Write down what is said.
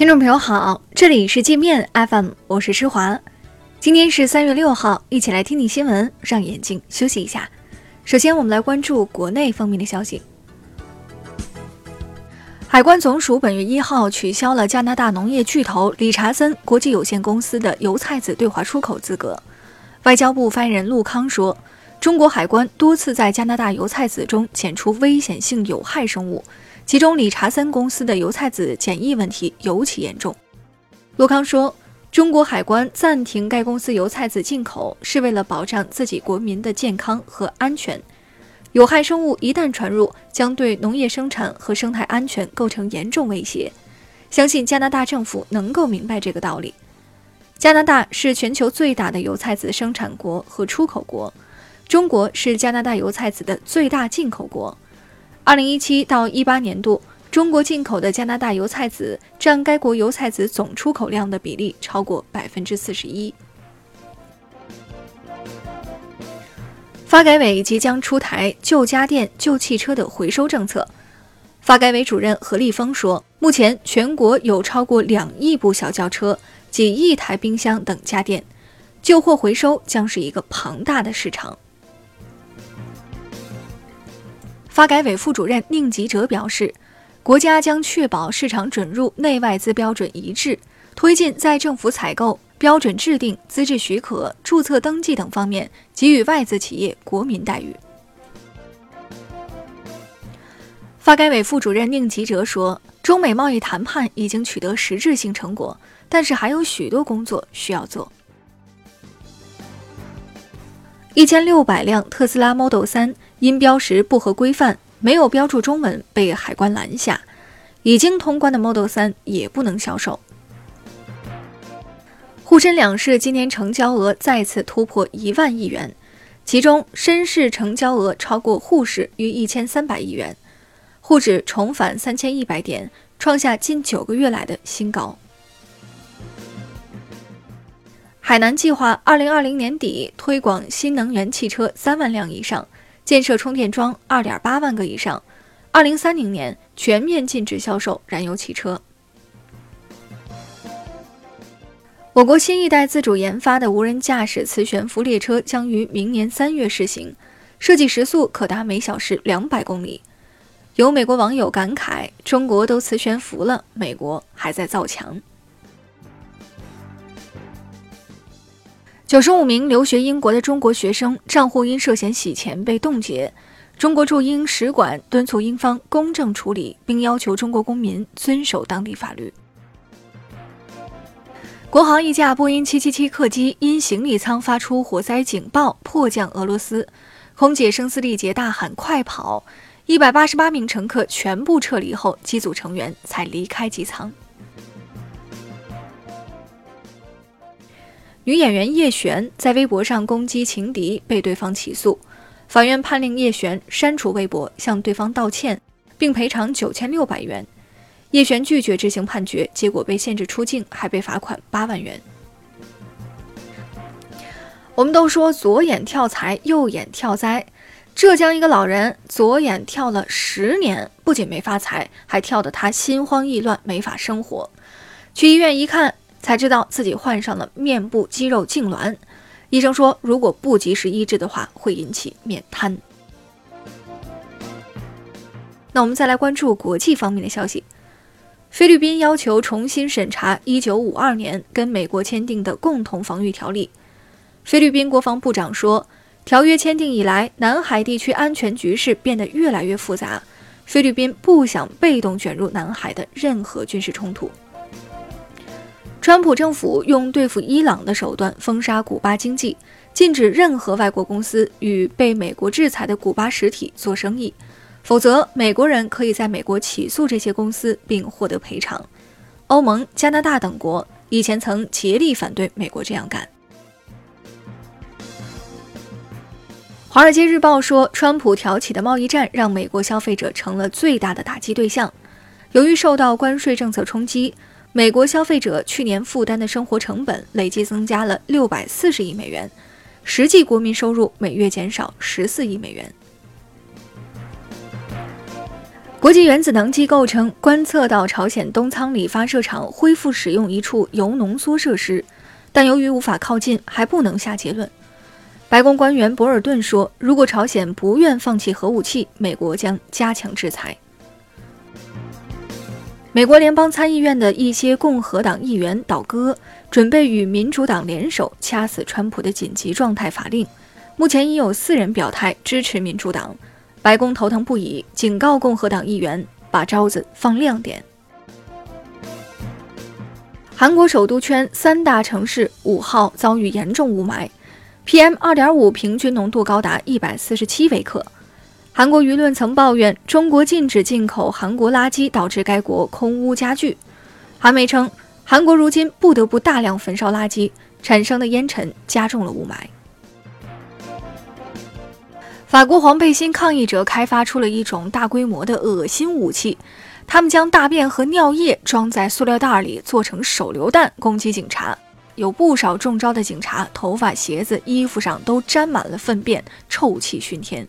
听众朋友好，这里是界面 FM，我是施华。今天是三月六号，一起来听听新闻，让眼睛休息一下。首先，我们来关注国内方面的消息。海关总署本月一号取消了加拿大农业巨头理查森国际有限公司的油菜籽对华出口资格。外交部发言人陆康说，中国海关多次在加拿大油菜籽中检出危险性有害生物，其中理查森公司的油菜籽检疫问题尤其严重。陆康说，中国海关暂停该公司油菜籽进口，是为了保障自己国民的健康和安全。有害生物一旦传入，将对农业生产和生态安全构成严重威胁。相信加拿大政府能够明白这个道理。加拿大是全球最大的油菜籽生产国和出口国，中国是加拿大油菜籽的最大进口国。二零一七到一八年度，中国进口的加拿大油菜籽占该国油菜籽总出口量的比例超过百分之四十一。发改委即将出台旧家电、旧汽车的回收政策。发改委主任何立峰说，目前全国有超过两亿部小轿车、几亿台冰箱等家电，旧货回收将是一个庞大的市场。发改委副主任宁吉喆表示，国家将确保市场准入内外资标准一致，推进在政府采购。标准制定、资质许可、注册登记等方面给予外资企业国民待遇。发改委副主任宁吉喆说：“中美贸易谈判已经取得实质性成果，但是还有许多工作需要做。”一千六百辆特斯拉 Model 3因标识不合规范，没有标注中文，被海关拦下。已经通关的 Model 3也不能销售。沪深两市今年成交额再次突破一万亿元，其中深市成交额超过沪市逾一千三百亿元，沪指重返三千一百点，创下近九个月来的新高。海南计划二零二零年底推广新能源汽车三万辆以上，建设充电桩二点八万个以上，二零三零年全面禁止销售燃油汽车。我国新一代自主研发的无人驾驶磁悬浮列车将于明年三月试行，设计时速可达每小时两百公里。有美国网友感慨：“中国都磁悬浮了，美国还在造墙。”九十五名留学英国的中国学生账户因涉嫌洗钱被冻结，中国驻英使馆敦促英方公正处理，并要求中国公民遵守当地法律。国航一架波音777客机因行李舱发出火灾警报，迫降俄罗斯，空姐声嘶力竭大喊“快跑”，一百八十八名乘客全部撤离后，机组成员才离开机舱。女演员叶璇在微博上攻击情敌，被对方起诉，法院判令叶璇删除微博，向对方道歉，并赔偿九千六百元。叶璇拒绝执行判决，结果被限制出境，还被罚款八万元。我们都说左眼跳财，右眼跳灾。浙江一个老人左眼跳了十年，不仅没发财，还跳得他心慌意乱，没法生活。去医院一看，才知道自己患上了面部肌肉痉挛。医生说，如果不及时医治的话，会引起面瘫。那我们再来关注国际方面的消息。菲律宾要求重新审查1952年跟美国签订的共同防御条例。菲律宾国防部长说，条约签订以来，南海地区安全局势变得越来越复杂，菲律宾不想被动卷入南海的任何军事冲突。川普政府用对付伊朗的手段封杀古巴经济，禁止任何外国公司与被美国制裁的古巴实体做生意。否则，美国人可以在美国起诉这些公司并获得赔偿。欧盟、加拿大等国以前曾竭力反对美国这样干。《华尔街日报》说，川普挑起的贸易战让美国消费者成了最大的打击对象。由于受到关税政策冲击，美国消费者去年负担的生活成本累计增加了六百四十亿美元，实际国民收入每月减少十四亿美元。国际原子能机构称，观测到朝鲜东仓里发射场恢复使用一处铀浓缩设施，但由于无法靠近，还不能下结论。白宫官员博尔顿说：“如果朝鲜不愿放弃核武器，美国将加强制裁。”美国联邦参议院的一些共和党议员倒戈，准备与民主党联手掐死川普的紧急状态法令。目前已有四人表态支持民主党。白宫头疼不已，警告共和党议员把招子放亮点。韩国首都圈三大城市五号遭遇严重雾霾，PM 二点五平均浓度高达一百四十七微克。韩国舆论曾抱怨中国禁止进口韩国垃圾，导致该国空污加剧。韩媒称，韩国如今不得不大量焚烧垃圾，产生的烟尘加重了雾霾。法国黄背心抗议者开发出了一种大规模的恶心武器，他们将大便和尿液装在塑料袋里，做成手榴弹攻击警察。有不少中招的警察头发、鞋子、衣服上都沾满了粪便，臭气熏天。